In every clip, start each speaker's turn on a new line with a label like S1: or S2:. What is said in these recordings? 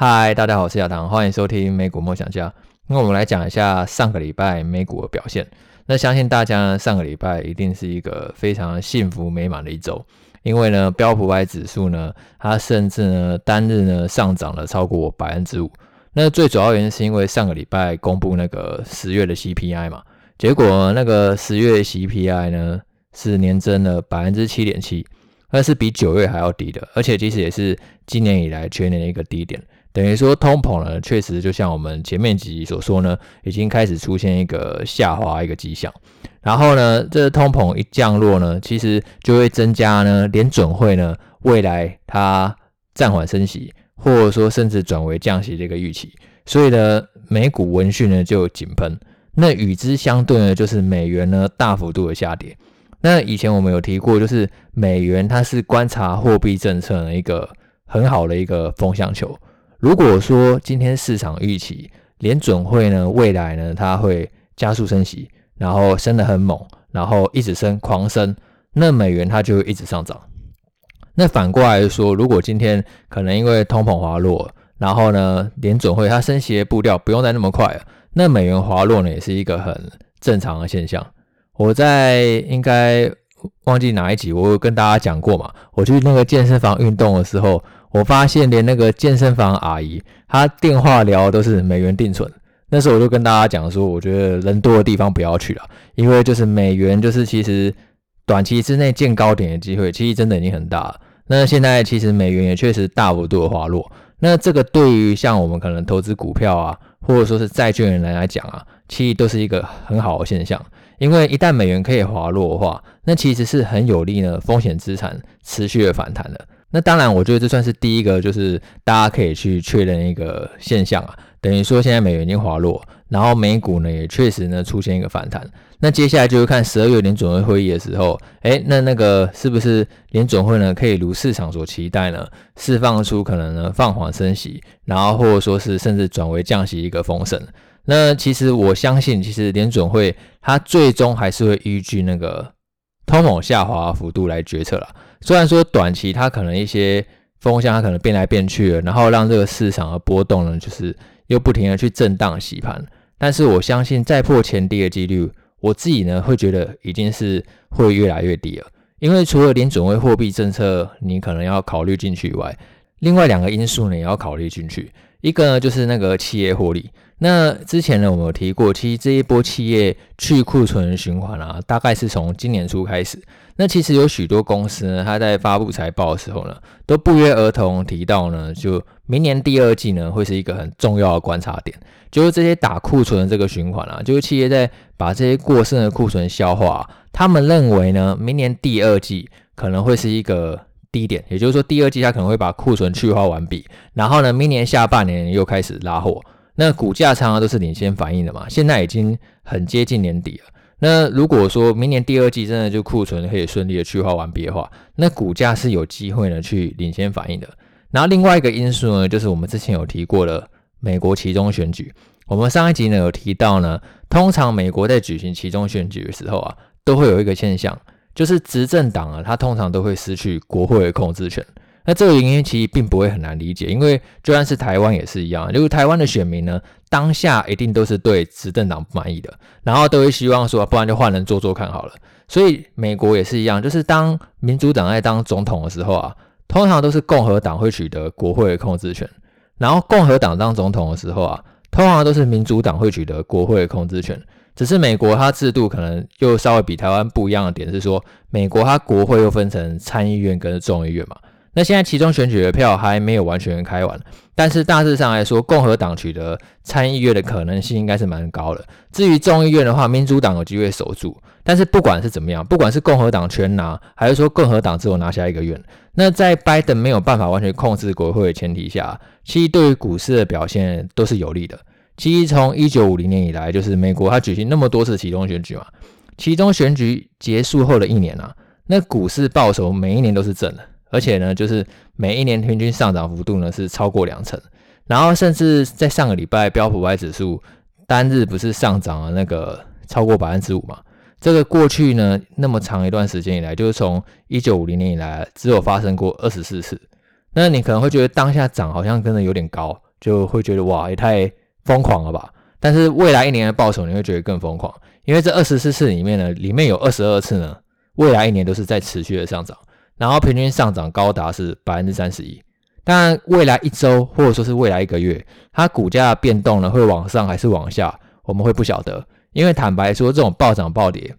S1: 嗨，大家好，我是亚堂，欢迎收听美股梦想家。那我们来讲一下上个礼拜美股的表现。那相信大家呢，上个礼拜一定是一个非常幸福美满的一周，因为呢，标普五百指数呢，它甚至呢单日呢上涨了超过百分之五。那最主要原因是因为上个礼拜公布那个十月的 CPI 嘛，结果那个十月 CPI 呢是年增了百分之七点七，那是比九月还要低的，而且其实也是今年以来全年的一个低点。等于说通膨呢，确实就像我们前面几集所说呢，已经开始出现一个下滑一个迹象。然后呢，这个通膨一降落呢，其实就会增加呢联准会呢未来它暂缓升息，或者说甚至转为降息的一个预期。所以呢，美股闻讯呢就井喷。那与之相对呢，就是美元呢大幅度的下跌。那以前我们有提过，就是美元它是观察货币政策的一个很好的一个风向球。如果说今天市场预期联准会呢未来呢它会加速升息，然后升得很猛，然后一直升狂升，那美元它就会一直上涨。那反过来说，如果今天可能因为通膨滑落，然后呢联准会它升息的步调不用再那么快了，那美元滑落呢也是一个很正常的现象。我在应该忘记哪一集我有跟大家讲过嘛，我去那个健身房运动的时候。我发现连那个健身房阿姨，她电话聊都是美元定存。那时候我就跟大家讲说，我觉得人多的地方不要去了，因为就是美元就是其实短期之内见高点的机会，其实真的已经很大了。那现在其实美元也确实大幅度的滑落。那这个对于像我们可能投资股票啊，或者说是债券人来讲啊，其实都是一个很好的现象。因为一旦美元可以滑落的话，那其实是很有利呢风险资产持续的反弹的。那当然，我觉得这算是第一个，就是大家可以去确认一个现象啊，等于说现在美元已经滑落，然后美股呢也确实呢出现一个反弹。那接下来就是看十二月联准会会议的时候，诶，那那个是不是联准会呢可以如市场所期待呢，释放出可能呢放缓升息，然后或者说是甚至转为降息一个风声。那其实我相信，其实联准会它最终还是会依据那个通膨下滑幅度来决策了。虽然说短期它可能一些风向它可能变来变去了，然后让这个市场的波动呢，就是又不停的去震荡洗盘，但是我相信再破前低的几率，我自己呢会觉得已经是会越来越低了。因为除了联准会货币政策你可能要考虑进去以外，另外两个因素呢也要考虑进去，一个呢就是那个企业获利。那之前呢我们有提过，其实这一波企业去库存循环啊，大概是从今年初开始。那其实有许多公司呢，它在发布财报的时候呢，都不约而同提到呢，就明年第二季呢，会是一个很重要的观察点，就是这些打库存的这个循环啊，就是企业在把这些过剩的库存消化，他们认为呢，明年第二季可能会是一个低点，也就是说第二季它可能会把库存去化完毕，然后呢，明年下半年又开始拉货，那股价常常都是领先反应的嘛，现在已经很接近年底了。那如果说明年第二季真的就库存可以顺利的去化完毕的话，那股价是有机会呢去领先反应的。然后另外一个因素呢，就是我们之前有提过的美国期中选举。我们上一集呢有提到呢，通常美国在举行期中选举的时候啊，都会有一个现象，就是执政党啊，它通常都会失去国会的控制权。那这个原因其实并不会很难理解，因为就算是台湾也是一样，就是台湾的选民呢，当下一定都是对执政党不满意的，然后都会希望说，不然就换人做做看好了。所以美国也是一样，就是当民主党在当总统的时候啊，通常都是共和党会取得国会的控制权，然后共和党当总统的时候啊，通常都是民主党会取得国会的控制权。只是美国它制度可能又稍微比台湾不一样的点是说，美国它国会又分成参议院跟众议院嘛。那现在其中选举的票还没有完全开完，但是大致上来说，共和党取得参议院的可能性应该是蛮高的。至于众议院的话，民主党有机会守住。但是不管是怎么样，不管是共和党全拿，还是说共和党只有拿下一个院，那在拜登没有办法完全控制国会的前提下，其实对于股市的表现都是有利的。其实从一九五零年以来，就是美国它举行那么多次期中选举嘛，其中选举结束后的一年啊，那股市报酬每一年都是正的。而且呢，就是每一年平均上涨幅度呢是超过两成，然后甚至在上个礼拜标普五百指数单日不是上涨了那个超过百分之五嘛？这个过去呢那么长一段时间以来，就是从一九五零年以来只有发生过二十四次。那你可能会觉得当下涨好像真的有点高，就会觉得哇，也太疯狂了吧。但是未来一年的报酬你会觉得更疯狂，因为这二十四次里面呢，里面有二十二次呢，未来一年都是在持续的上涨，然后平均上涨高达是百分之三十一。当然，未来一周或者说是未来一个月，它股价变动呢会往上还是往下，我们会不晓得。因为坦白说，这种暴涨暴跌，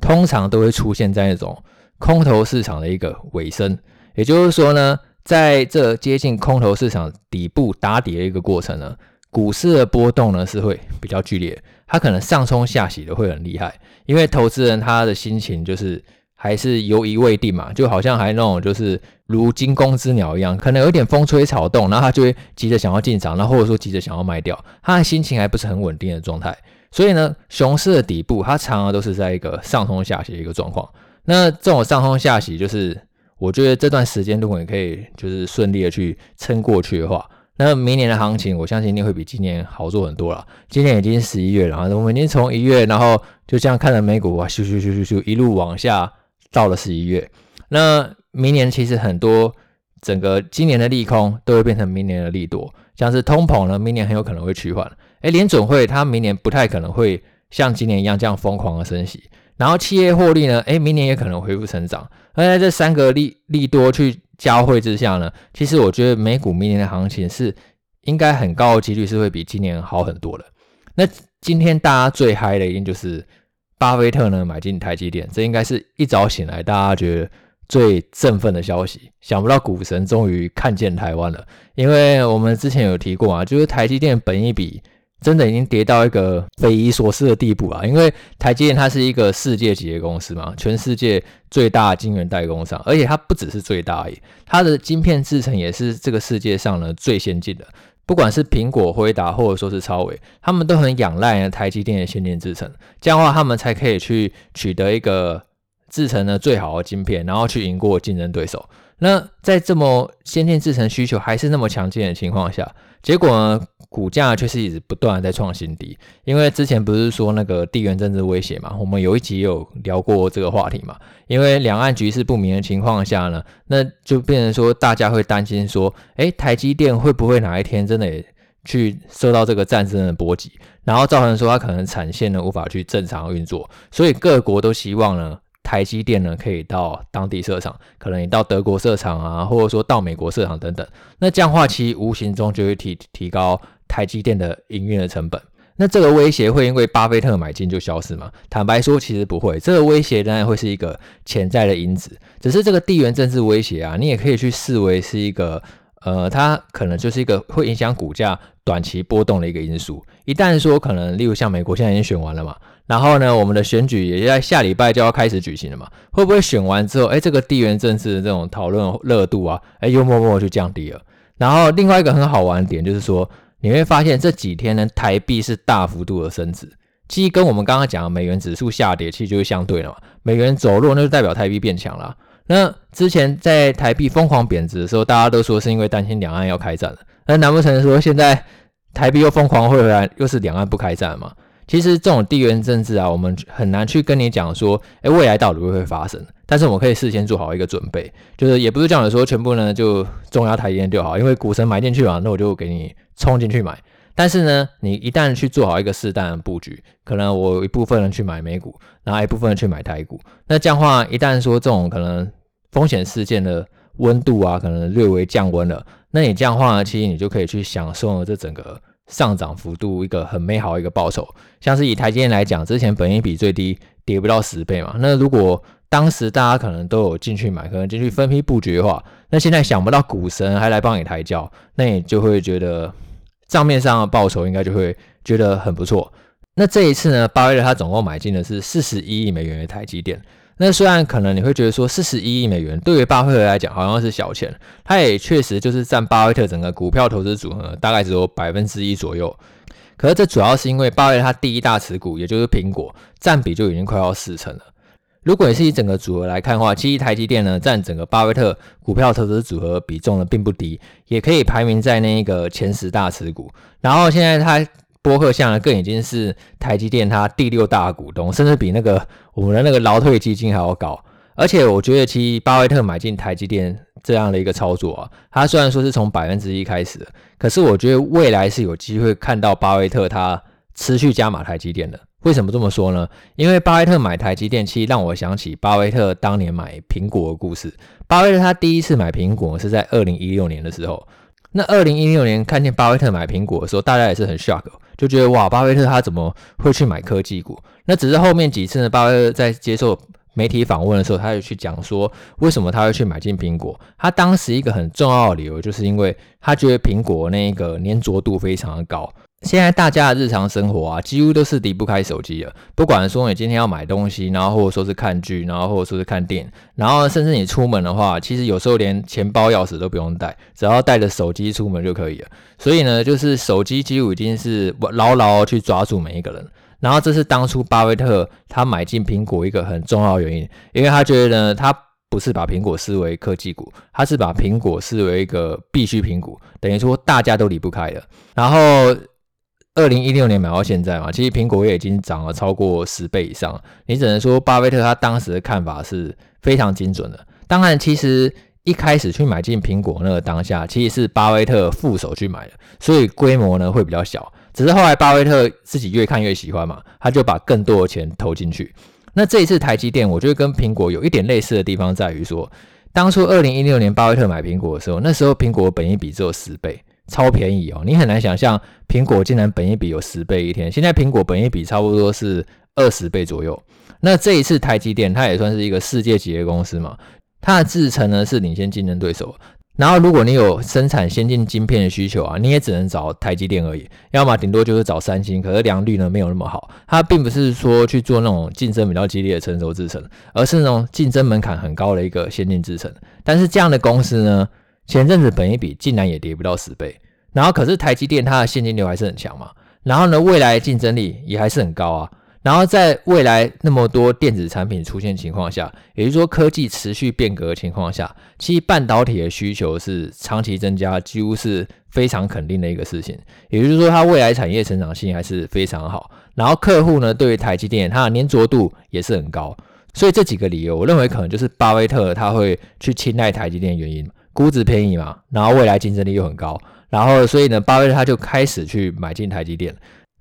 S1: 通常都会出现在那种空头市场的一个尾声，也就是说呢，在这接近空头市场底部打底的一个过程呢。股市的波动呢是会比较剧烈，它可能上冲下洗的会很厉害，因为投资人他的心情就是还是犹疑未定嘛，就好像还那种就是如惊弓之鸟一样，可能有点风吹草动，然后他就会急着想要进场，然后或者说急着想要卖掉，他的心情还不是很稳定的状态，所以呢，熊市的底部它常常都是在一个上冲下洗的一个状况。那这种上冲下洗，就是我觉得这段时间如果你可以就是顺利的去撑过去的话。那明年的行情，我相信一定会比今年好做很多了。今年已经十一月了，我们已经从一月，然后就这样看着美股哇，咻咻咻咻咻一路往下到了十一月。那明年其实很多整个今年的利空都会变成明年的利多，像是通膨呢，明年很有可能会趋缓。哎，联准会它明年不太可能会像今年一样这样疯狂的升息。然后企业获利呢，哎，明年也可能恢复成长。而在这三个利利多去。交汇之下呢，其实我觉得美股明年的行情是应该很高的几率是会比今年好很多的。那今天大家最嗨的一定就是巴菲特呢买进台积电，这应该是一早醒来大家觉得最振奋的消息。想不到股神终于看见台湾了，因为我们之前有提过啊，就是台积电本一比。真的已经跌到一个匪夷所思的地步啊！因为台积电它是一个世界级的公司嘛，全世界最大的晶圆代工商，而且它不只是最大而已，它的晶片制程也是这个世界上呢最先进的。不管是苹果、辉达或者说是超伟，他们都很仰赖台积电的先进制程，这样的话他们才可以去取得一个制程的最好的晶片，然后去赢过竞争对手。那在这么先进制程需求还是那么强劲的情况下，结果呢？股价却是一直不断的在创新低，因为之前不是说那个地缘政治威胁嘛，我们有一集有聊过这个话题嘛。因为两岸局势不明的情况下呢，那就变成说大家会担心说，诶，台积电会不会哪一天真的也去受到这个战争的波及，然后造成说它可能产线呢无法去正常运作，所以各国都希望呢。台积电呢，可以到当地设厂，可能你到德国设厂啊，或者说到美国设厂等等。那这样的话，其无形中就会提提高台积电的营运的成本。那这个威胁会因为巴菲特买进就消失吗？坦白说，其实不会。这个威胁当然会是一个潜在的因子，只是这个地缘政治威胁啊，你也可以去视为是一个，呃，它可能就是一个会影响股价短期波动的一个因素。一旦说可能，例如像美国现在已经选完了嘛。然后呢，我们的选举也在下礼拜就要开始举行了嘛？会不会选完之后，哎，这个地缘政治的这种讨论热度啊，哎，又默默就降低了。然后另外一个很好玩的点就是说，你会发现这几天呢，台币是大幅度的升值，其实跟我们刚刚讲的美元指数下跌，其实就是相对的嘛。美元走弱，那就代表台币变强了。那之前在台币疯狂贬值的时候，大家都说是因为担心两岸要开战了。那难不成说现在台币又疯狂会回来，又是两岸不开战吗？其实这种地缘政治啊，我们很难去跟你讲说，诶，未来到底会不会发生？但是我们可以事先做好一个准备，就是也不是这样的说，全部呢就重压台积电就好，因为股神买进去嘛，那我就给你冲进去买。但是呢，你一旦去做好一个适当的布局，可能我一部分人去买美股，然后一部分人去买台股，那这样的话，一旦说这种可能风险事件的温度啊，可能略微降温了，那你这样的话呢，其实你就可以去享受这整个。上涨幅度一个很美好的一个报酬，像是以台积电来讲，之前本益比最低跌不到十倍嘛。那如果当时大家可能都有进去买，可能进去分批布局的话，那现在想不到股神还来帮你抬轿，那你就会觉得账面上的报酬应该就会觉得很不错。那这一次呢，巴菲特他总共买进的是四十一亿美元的台积电。那虽然可能你会觉得说四十一亿美元对于巴菲特来讲好像是小钱，他也确实就是占巴菲特整个股票投资组合大概只有百分之一左右。可是这主要是因为巴菲特他第一大持股也就是苹果占比就已经快要四成了。如果你是以整个组合来看的话，其实台积电呢占整个巴菲特股票投资组合比重呢并不低，也可以排名在那个前十大持股。然后现在他。波克夏呢，更已经是台积电它第六大股东，甚至比那个我们的那个劳退基金还要高。而且我觉得，其实巴菲特买进台积电这样的一个操作啊，他虽然说是从百分之一开始，可是我觉得未来是有机会看到巴菲特他持续加码台积电的。为什么这么说呢？因为巴菲特买台积电，其实让我想起巴菲特当年买苹果的故事。巴菲特他第一次买苹果是在二零一六年的时候。那二零一六年看见巴菲特买苹果的时候，大家也是很 shock，就觉得哇，巴菲特他怎么会去买科技股？那只是后面几次呢，巴菲特在接受媒体访问的时候，他就去讲说，为什么他会去买进苹果。他当时一个很重要的理由，就是因为他觉得苹果那个粘着度非常的高。现在大家的日常生活啊，几乎都是离不开手机了。不管说你今天要买东西，然后或者说是看剧，然后或者说是看电影，然后甚至你出门的话，其实有时候连钱包、钥匙都不用带，只要带着手机出门就可以了。所以呢，就是手机几乎已经是牢牢去抓住每一个人。然后这是当初巴菲特他买进苹果一个很重要原因，因为他觉得呢，他不是把苹果视为科技股，他是把苹果视为一个必需品股，等于说大家都离不开了。然后。二零一六年买到现在嘛，其实苹果也已经涨了超过十倍以上。你只能说巴菲特他当时的看法是非常精准的。当然，其实一开始去买进苹果那个当下，其实是巴菲特副手去买的，所以规模呢会比较小。只是后来巴菲特自己越看越喜欢嘛，他就把更多的钱投进去。那这一次台积电，我觉得跟苹果有一点类似的地方在于说，当初二零一六年巴菲特买苹果的时候，那时候苹果本益比只有十倍。超便宜哦！你很难想象苹果竟然本一比有十倍一天。现在苹果本一比差不多是二十倍左右。那这一次台积电它也算是一个世界级的公司嘛，它的制程呢是领先竞争对手。然后如果你有生产先进晶片的需求啊，你也只能找台积电而已，要么顶多就是找三星。可是良率呢没有那么好，它并不是说去做那种竞争比较激烈的成熟制程，而是那种竞争门槛很高的一个先进制程。但是这样的公司呢，前阵子本益比竟然也跌不到十倍，然后可是台积电它的现金流还是很强嘛，然后呢，未来竞争力也还是很高啊，然后在未来那么多电子产品出现情况下，也就是说科技持续变革的情况下，其实半导体的需求是长期增加，几乎是非常肯定的一个事情，也就是说它未来产业成长性还是非常好，然后客户呢对于台积电它的粘着度也是很高，所以这几个理由，我认为可能就是巴菲特他会去青睐台积电的原因。估值便宜嘛，然后未来竞争力又很高，然后所以呢，巴菲特他就开始去买进台积电。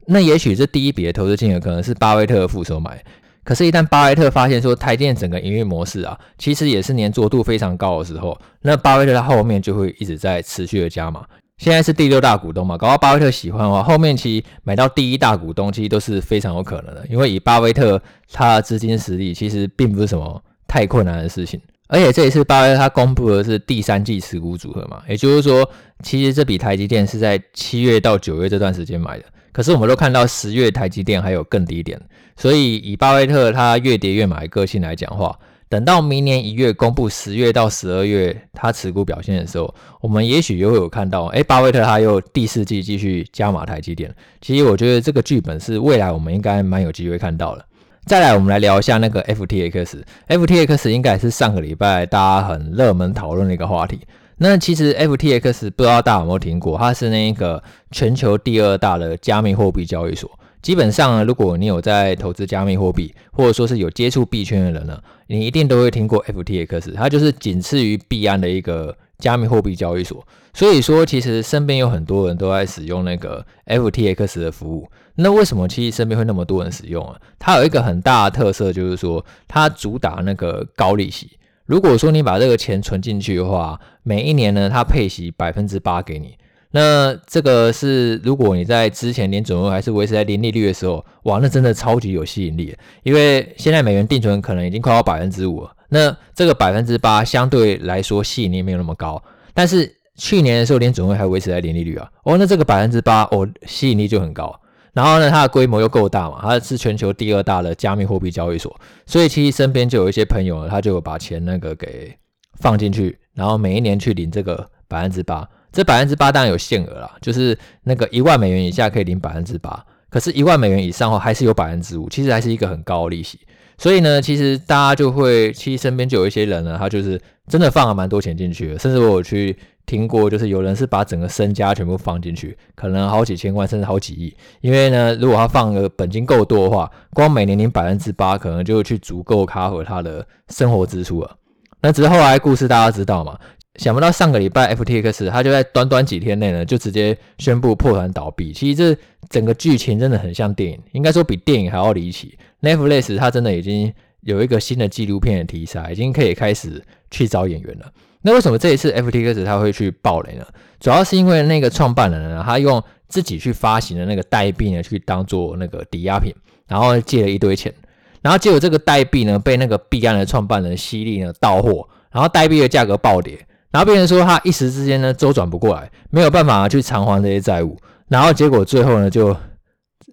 S1: 那也许这第一笔的投资金额可能是巴菲特的副手买，可是，一旦巴菲特发现说台电整个营运模式啊，其实也是粘着度非常高的时候，那巴菲特他后面就会一直在持续的加码。现在是第六大股东嘛，搞到巴菲特喜欢的话，后面其实买到第一大股东其实都是非常有可能的，因为以巴菲特他的资金实力，其实并不是什么太困难的事情。而且这一次巴菲特他公布的是第三季持股组合嘛，也就是说，其实这笔台积电是在七月到九月这段时间买的。可是我们都看到十月台积电还有更低点，所以以巴菲特他越跌越买个性来讲话，等到明年一月公布十月到十二月他持股表现的时候，我们也许又会有看到，哎，巴菲特他又第四季继续加码台积电。其实我觉得这个剧本是未来我们应该蛮有机会看到的。再来，我们来聊一下那个 FTX。FTX 应该也是上个礼拜大家很热门讨论的一个话题。那其实 FTX 不知道大家有没有听过，它是那个全球第二大的加密货币交易所。基本上呢，如果你有在投资加密货币，或者说是有接触币圈的人呢，你一定都会听过 FTX。它就是仅次于币安的一个加密货币交易所。所以说，其实身边有很多人都在使用那个 FTX 的服务。那为什么其实身边会那么多人使用啊？它有一个很大的特色，就是说它主打那个高利息。如果说你把这个钱存进去的话，每一年呢，它配息百分之八给你。那这个是如果你在之前联准会还是维持在零利率的时候，哇，那真的超级有吸引力。因为现在美元定存可能已经快要百分之五了，那这个百分之八相对来说吸引力没有那么高。但是去年的时候连准会还维持在零利率啊，哦，那这个百分之八哦，吸引力就很高。然后呢，它的规模又够大嘛，它是全球第二大的加密货币交易所，所以其实身边就有一些朋友，他就把钱那个给放进去，然后每一年去领这个百分之八。这百分之八当然有限额啦，就是那个一万美元以下可以领百分之八，可是，一万美元以上后还是有百分之五，其实还是一个很高的利息。所以呢，其实大家就会，其实身边就有一些人呢，他就是真的放了蛮多钱进去，甚至我去。听过，就是有人是把整个身家全部放进去，可能好几千万甚至好几亿。因为呢，如果他放的本金够多的话，光每年领百分之八，可能就去足够 cover 他的生活支出了。那只是后来故事大家知道嘛？想不到上个礼拜 FTX 他就在短短几天内呢，就直接宣布破产倒闭。其实这整个剧情真的很像电影，应该说比电影还要离奇。Netflix 它真的已经有一个新的纪录片的题材，已经可以开始去找演员了。那为什么这一次 FTX 他会去爆雷呢？主要是因为那个创办人呢，他用自己去发行的那个代币呢，去当做那个抵押品，然后借了一堆钱，然后结果这个代币呢，被那个币安的创办人犀利呢盗货，然后代币的价格暴跌，然后变成说他一时之间呢周转不过来，没有办法去偿还这些债务，然后结果最后呢就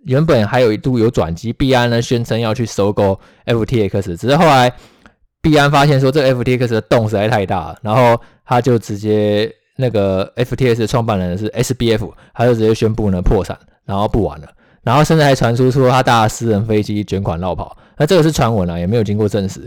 S1: 原本还有一度有转机，币安呢宣称要去收购 FTX，只是后来。币安发现说这 FTX 的洞实在太大了，然后他就直接那个 FTX 的创办人是 SBF，他就直接宣布呢破产，然后不玩了，然后甚至还传出说他搭私人飞机卷款落跑，那这个是传闻啊，也没有经过证实，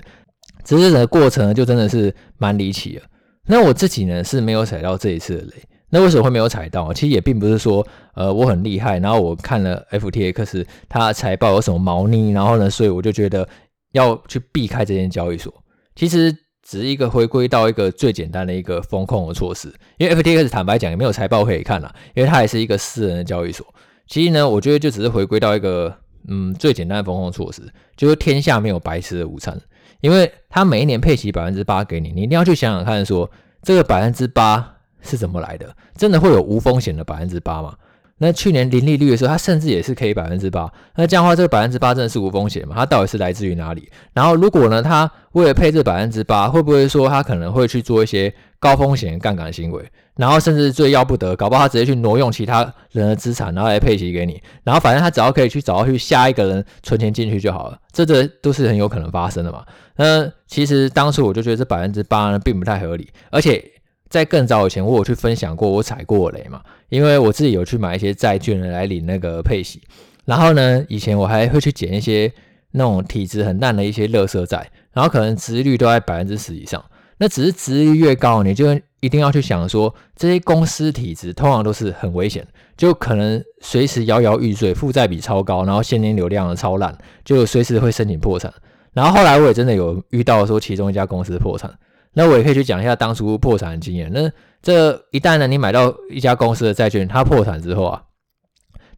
S1: 只是整个过程呢就真的是蛮离奇的。那我自己呢是没有踩到这一次的雷，那为什么会没有踩到？其实也并不是说呃我很厉害，然后我看了 FTX 它财报有什么猫腻，然后呢所以我就觉得要去避开这间交易所。其实只是一个回归到一个最简单的一个风控的措施，因为 FTX 坦白讲也没有财报可以看啦，因为它也是一个私人的交易所。其实呢，我觉得就只是回归到一个嗯最简单的风控措施，就是天下没有白吃的午餐，因为它每一年配息百分之八给你，你一定要去想想看说，说这个百分之八是怎么来的？真的会有无风险的百分之八吗？那去年零利率的时候，它甚至也是可以百分之八。那这样的话，这个百分之八真的是无风险吗？它到底是来自于哪里？然后，如果呢，它为了配这百分之八，会不会说它可能会去做一些高风险杠杆行为？然后，甚至最要不得，搞不好他直接去挪用其他人的资产，然后来配息给你。然后，反正他只要可以去找到去下一个人存钱进去就好了。这这都是很有可能发生的嘛。那其实当初我就觉得这百分之八呢，并不太合理，而且。在更早以前，我有去分享过我踩过雷嘛，因为我自己有去买一些债券来领那个配息，然后呢，以前我还会去捡一些那种体质很烂的一些垃圾债，然后可能殖利率都在百分之十以上，那只是殖利率越高，你就一定要去想说，这些公司体质通常都是很危险，就可能随时摇摇欲坠，负债比超高，然后现金流量超烂，就随时会申请破产。然后后来我也真的有遇到说其中一家公司破产。那我也可以去讲一下当初破产的经验。那这一旦呢，你买到一家公司的债券，它破产之后啊，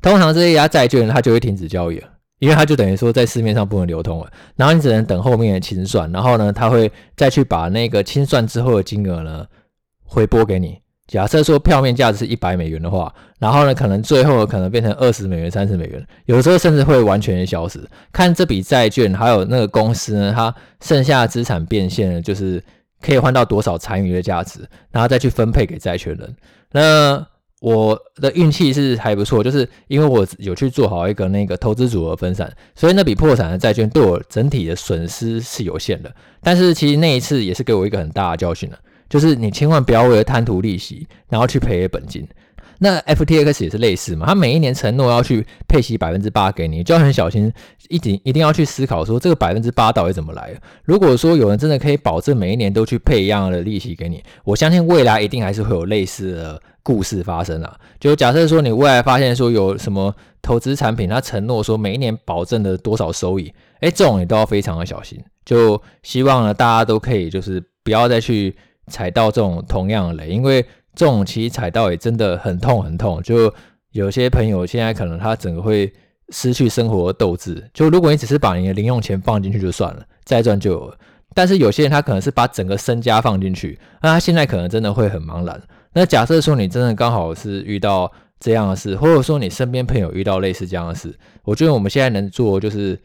S1: 通常这一家债券它就会停止交易了，因为它就等于说在市面上不能流通了。然后你只能等后面的清算，然后呢，它会再去把那个清算之后的金额呢回拨给你。假设说票面价值是一百美元的话，然后呢，可能最后可能变成二十美元、三十美元，有时候甚至会完全消失。看这笔债券还有那个公司呢，它剩下的资产变现呢，就是。可以换到多少残余的价值，然后再去分配给债权人。那我的运气是还不错，就是因为我有去做好一个那个投资组合分散，所以那笔破产的债券对我整体的损失是有限的。但是其实那一次也是给我一个很大的教训了，就是你千万不要为了贪图利息，然后去赔本金。那 FTX 也是类似嘛，他每一年承诺要去配息百分之八给你，就要很小心，一定一定要去思考说这个百分之八到底怎么来。如果说有人真的可以保证每一年都去配一样的利息给你，我相信未来一定还是会有类似的故事发生啊。就假设说你未来发现说有什么投资产品，他承诺说每一年保证的多少收益，哎，这种你都要非常的小心。就希望呢大家都可以就是不要再去踩到这种同样的雷，因为。这种其实踩到也真的很痛很痛，就有些朋友现在可能他整个会失去生活的斗志。就如果你只是把你的零用钱放进去就算了，再赚就有了。但是有些人他可能是把整个身家放进去，那他现在可能真的会很茫然。那假设说你真的刚好是遇到这样的事，或者说你身边朋友遇到类似这样的事，我觉得我们现在能做就是。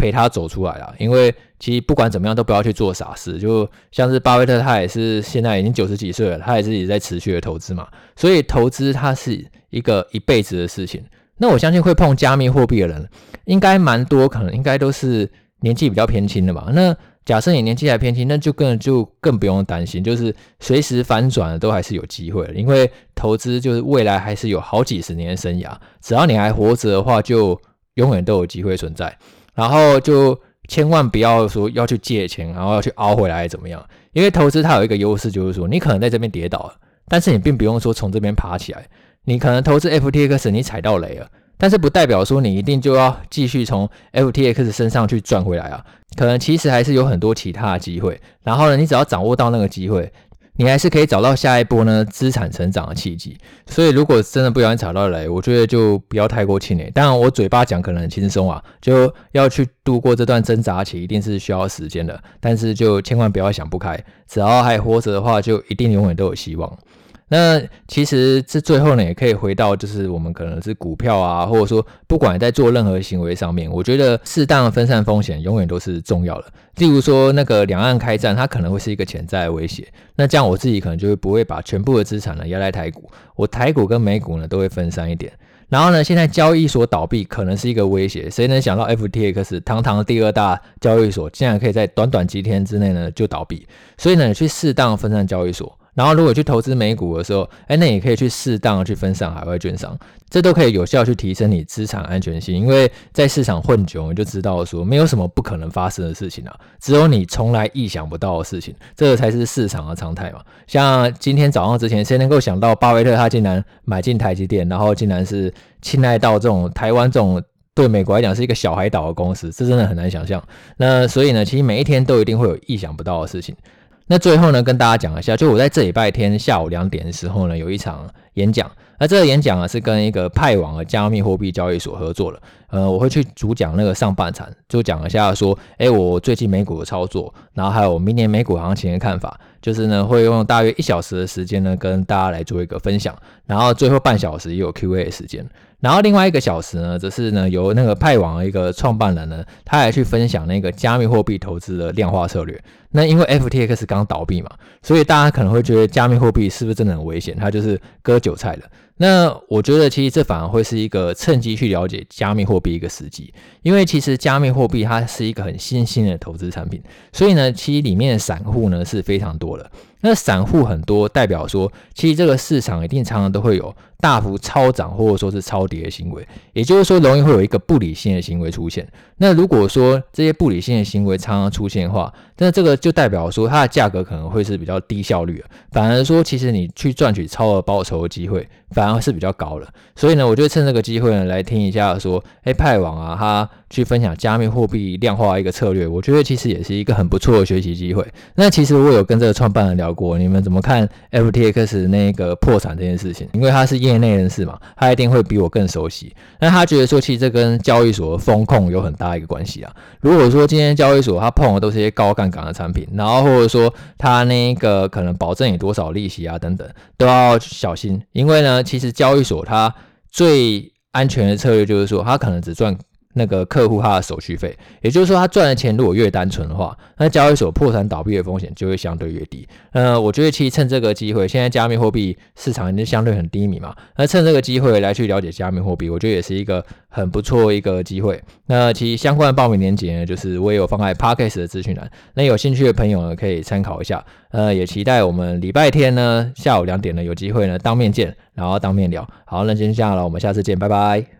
S1: 陪他走出来啊，因为其实不管怎么样都不要去做傻事。就像是巴菲特，他也是现在已经九十几岁了，他也是也在持续的投资嘛。所以投资它是一个一辈子的事情。那我相信会碰加密货币的人应该蛮多，可能应该都是年纪比较偏轻的吧。那假设你年纪还偏轻，那就更就更不用担心，就是随时反转都还是有机会。因为投资就是未来还是有好几十年的生涯，只要你还活着的话，就永远都有机会存在。然后就千万不要说要去借钱，然后要去熬回来怎么样？因为投资它有一个优势，就是说你可能在这边跌倒了，但是你并不用说从这边爬起来。你可能投资 FTX，你踩到雷了，但是不代表说你一定就要继续从 FTX 身上去赚回来啊。可能其实还是有很多其他的机会。然后呢，你只要掌握到那个机会。你还是可以找到下一波呢资产成长的契机，所以如果真的不小心踩到雷，我觉得就不要太过气馁。当然，我嘴巴讲可能很轻松啊，就要去度过这段挣扎期，一定是需要时间的。但是就千万不要想不开，只要还活着的话，就一定永远都有希望。那其实这最后呢，也可以回到就是我们可能是股票啊，或者说不管在做任何行为上面，我觉得适当的分散风险永远都是重要的。例如说那个两岸开战，它可能会是一个潜在的威胁。那这样我自己可能就会不会把全部的资产呢压在台股，我台股跟美股呢都会分散一点。然后呢，现在交易所倒闭可能是一个威胁，谁能想到 FTX 堂堂第二大交易所，竟然可以在短短几天之内呢就倒闭？所以呢，去适当分散交易所。然后，如果去投资美股的时候，哎，那也可以去适当的去分散海外券商，这都可以有效去提升你资产安全性。因为在市场混久，你就知道说，没有什么不可能发生的事情啊，只有你从来意想不到的事情，这个才是市场的常态嘛。像今天早上之前，谁能够想到巴菲特他竟然买进台积电，然后竟然是青睐到这种台湾这种对美国来讲是一个小海岛的公司，这真的很难想象。那所以呢，其实每一天都一定会有意想不到的事情。那最后呢，跟大家讲一下，就我在这礼拜天下午两点的时候呢，有一场演讲。那这个演讲啊，是跟一个派网的加密货币交易所合作的。呃，我会去主讲那个上半场，就讲一下说，哎，我最近美股的操作，然后还有明年美股行情的看法。就是呢，会用大约一小时的时间呢，跟大家来做一个分享。然后最后半小时也有 Q&A 的时间。然后另外一个小时呢，则是呢由那个派网的一个创办人呢，他来去分享那个加密货币投资的量化策略。那因为 FTX 刚倒闭嘛，所以大家可能会觉得加密货币是不是真的很危险？它就是割韭菜的。那我觉得其实这反而会是一个趁机去了解加密货币一个时机，因为其实加密货币它是一个很新兴的投资产品，所以呢，其实里面的散户呢是非常多的。那散户很多，代表说，其实这个市场一定常常都会有大幅超涨或者说是超跌的行为，也就是说，容易会有一个不理性的行为出现。那如果说这些不理性的行为常常出现的话，那这个就代表说它的价格可能会是比较低效率的，反而说其实你去赚取超额报酬的机会反而然后是比较高的。所以呢，我就趁这个机会呢来听一下说，哎，派网啊，他去分享加密货币量化一个策略，我觉得其实也是一个很不错的学习机会。那其实我有跟这个创办人聊过，你们怎么看 FTX 那个破产这件事情？因为他是业内人士嘛，他一定会比我更熟悉。那他觉得说，其实这跟交易所风控有很大一个关系啊。如果说今天交易所他碰的都是些高杠杆的产品，然后或者说他那个可能保证你多少利息啊等等，都要小心。因为呢，其实交易所它最安全的策略就是说，它可能只赚。那个客户他的手续费，也就是说他赚的钱如果越单纯的话，那交易所破产倒闭的风险就会相对越低。呃，我觉得其实趁这个机会，现在加密货币市场已经相对很低迷嘛，那趁这个机会来去了解加密货币，我觉得也是一个很不错一个机会。那其实相关的报名链接呢，就是我也有放在 Podcast 的资讯栏，那有兴趣的朋友呢可以参考一下。呃，也期待我们礼拜天呢下午两点呢有机会呢当面见，然后当面聊。好，那今天这样了，我们下次见，拜拜。